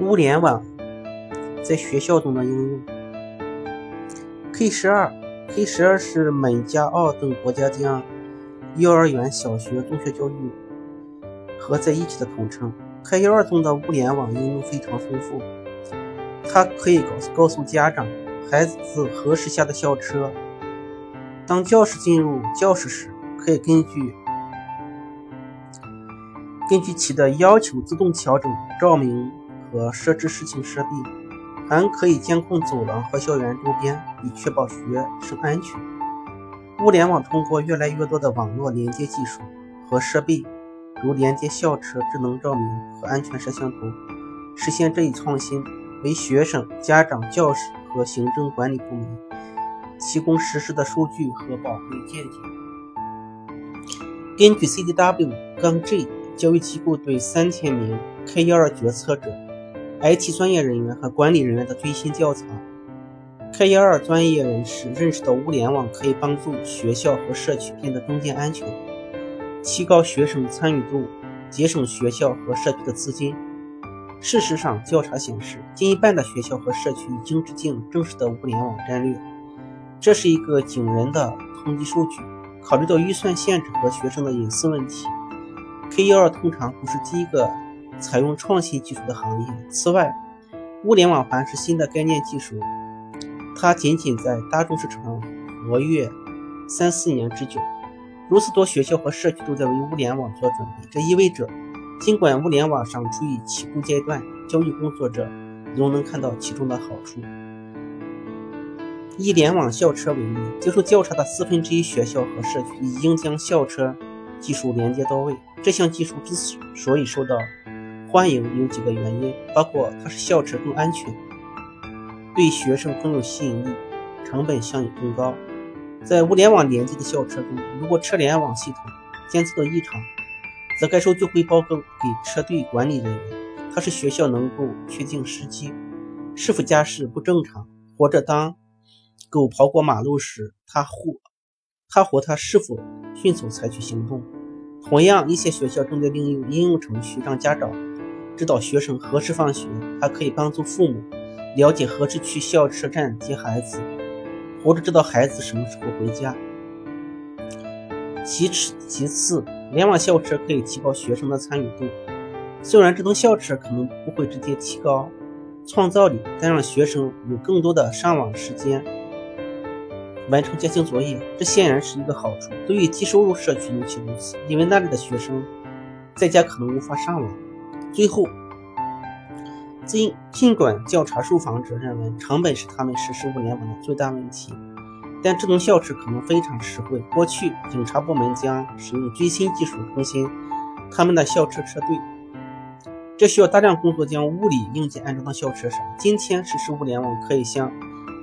物联网在学校中的应用。K 十二，K 十二是美加澳等国家将幼儿园、小学、中学教育合在一起的统称。K 幺二中的物联网应用非常丰富，它可以告告诉家长孩子何时下的校车，当教师进入教室时，可以根据。根据其的要求自动调整照明和设置事情设备，还可以监控走廊和校园周边，以确保学生安全。物联网通过越来越多的网络连接技术和设备，如连接校车、智能照明和安全摄像头，实现这一创新，为学生、家长、教师和行政管理部门提供实时的数据和宝贵见解。根据 CDW 杠 g。教育机构对三千名 K12 决策者、IT 专业人员和管理人员的最新调查，K12 专业人士认识到物联网可以帮助学校和社区变得更加安全，提高学生参与度，节省学校和社区的资金。事实上，调查显示，近一半的学校和社区已经制定正式的物联网战略，这是一个惊人的统计数据。考虑到预算限制和学生的隐私问题。K12 通常不是第一个采用创新技术的行业。此外，物联网还是新的概念技术，它仅仅在大众市场活跃三四年之久。如此多学校和社区都在为物联网做准备，这意味着，尽管物联网尚处于起步阶段，教育工作者仍能看到其中的好处。以联网校车为例，接受调查的四分之一学校和社区已经将校车技术连接到位。这项技术之所以受到欢迎，有几个原因，包括它是校车更安全，对学生更有吸引力，成本相应更高。在物联网连接的校车中，如果车联网系统监测到异常，则该数据会报告给车队管理人员，它是学校能够确定时机，是否驾驶不正常，或者当狗跑过马路时，它或它或它是否迅速采取行动。同样，一些学校正在利用应用程序让家长知道学生何时放学，还可以帮助父母了解何时去校车站接孩子，或者知道孩子什么时候回家。其次，其次，联网校车可以提高学生的参与度。虽然智能校车可能不会直接提高创造力，但让学生有更多的上网时间。完成家庭作业，这显然是一个好处。对于低收入社区尤其如此，因为那里的学生在家可能无法上网。最后，尽尽管调查受访者认为成本是他们实施物联网的最大问题，但智能校车可能非常实惠。过去，警察部门将使用最新技术更新他们的校车车队，这需要大量工作将物理硬件安装到校车上。今天，实施物联网可以像。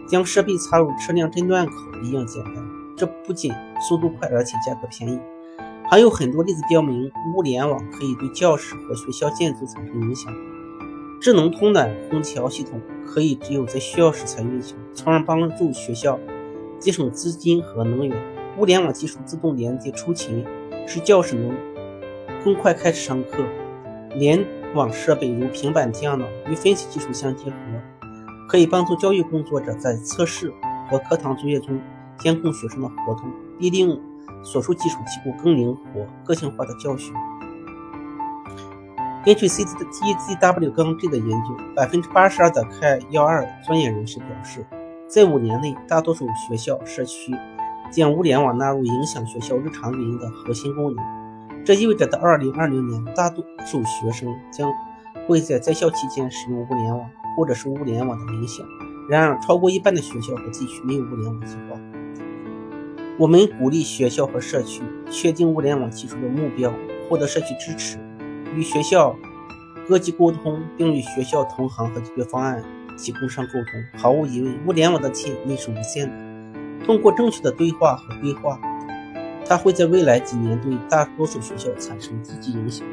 将设备插入车辆诊断口一样简单，这不仅速度快，而且价格便宜。还有很多例子标明，物联网可以对教室和学校建筑产生影响。智能通暖空调系统可以只有在需要时才运行，从而帮助学校节省资金和能源。物联网技术自动连接出勤，使教室能更快开始上课。联网设备如平板电脑与分析技术相结合。可以帮助教育工作者在测试和课堂作业中监控学生的活动，必定所述技术提供更灵活、个性化的教学。根据 C T G W 杠 G 的研究，百分之八十二的 K 幺二专业人士表示，在五年内，大多数学校社区将物联网纳入影响学校日常运营的核心功能。这意味着，到二零二零年，大多数学生将会在在校期间使用物联网。或者是物联网的影响。然而，超过一半的学校和地区没有物联网计划。我们鼓励学校和社区确定物联网技术的目标，获得社区支持，与学校各级沟通，并与学校同行和解决方案提供商沟通。毫无疑问，物联网的潜力是无限的。通过正确的对话和规划，它会在未来几年对大多数学校产生积极影响。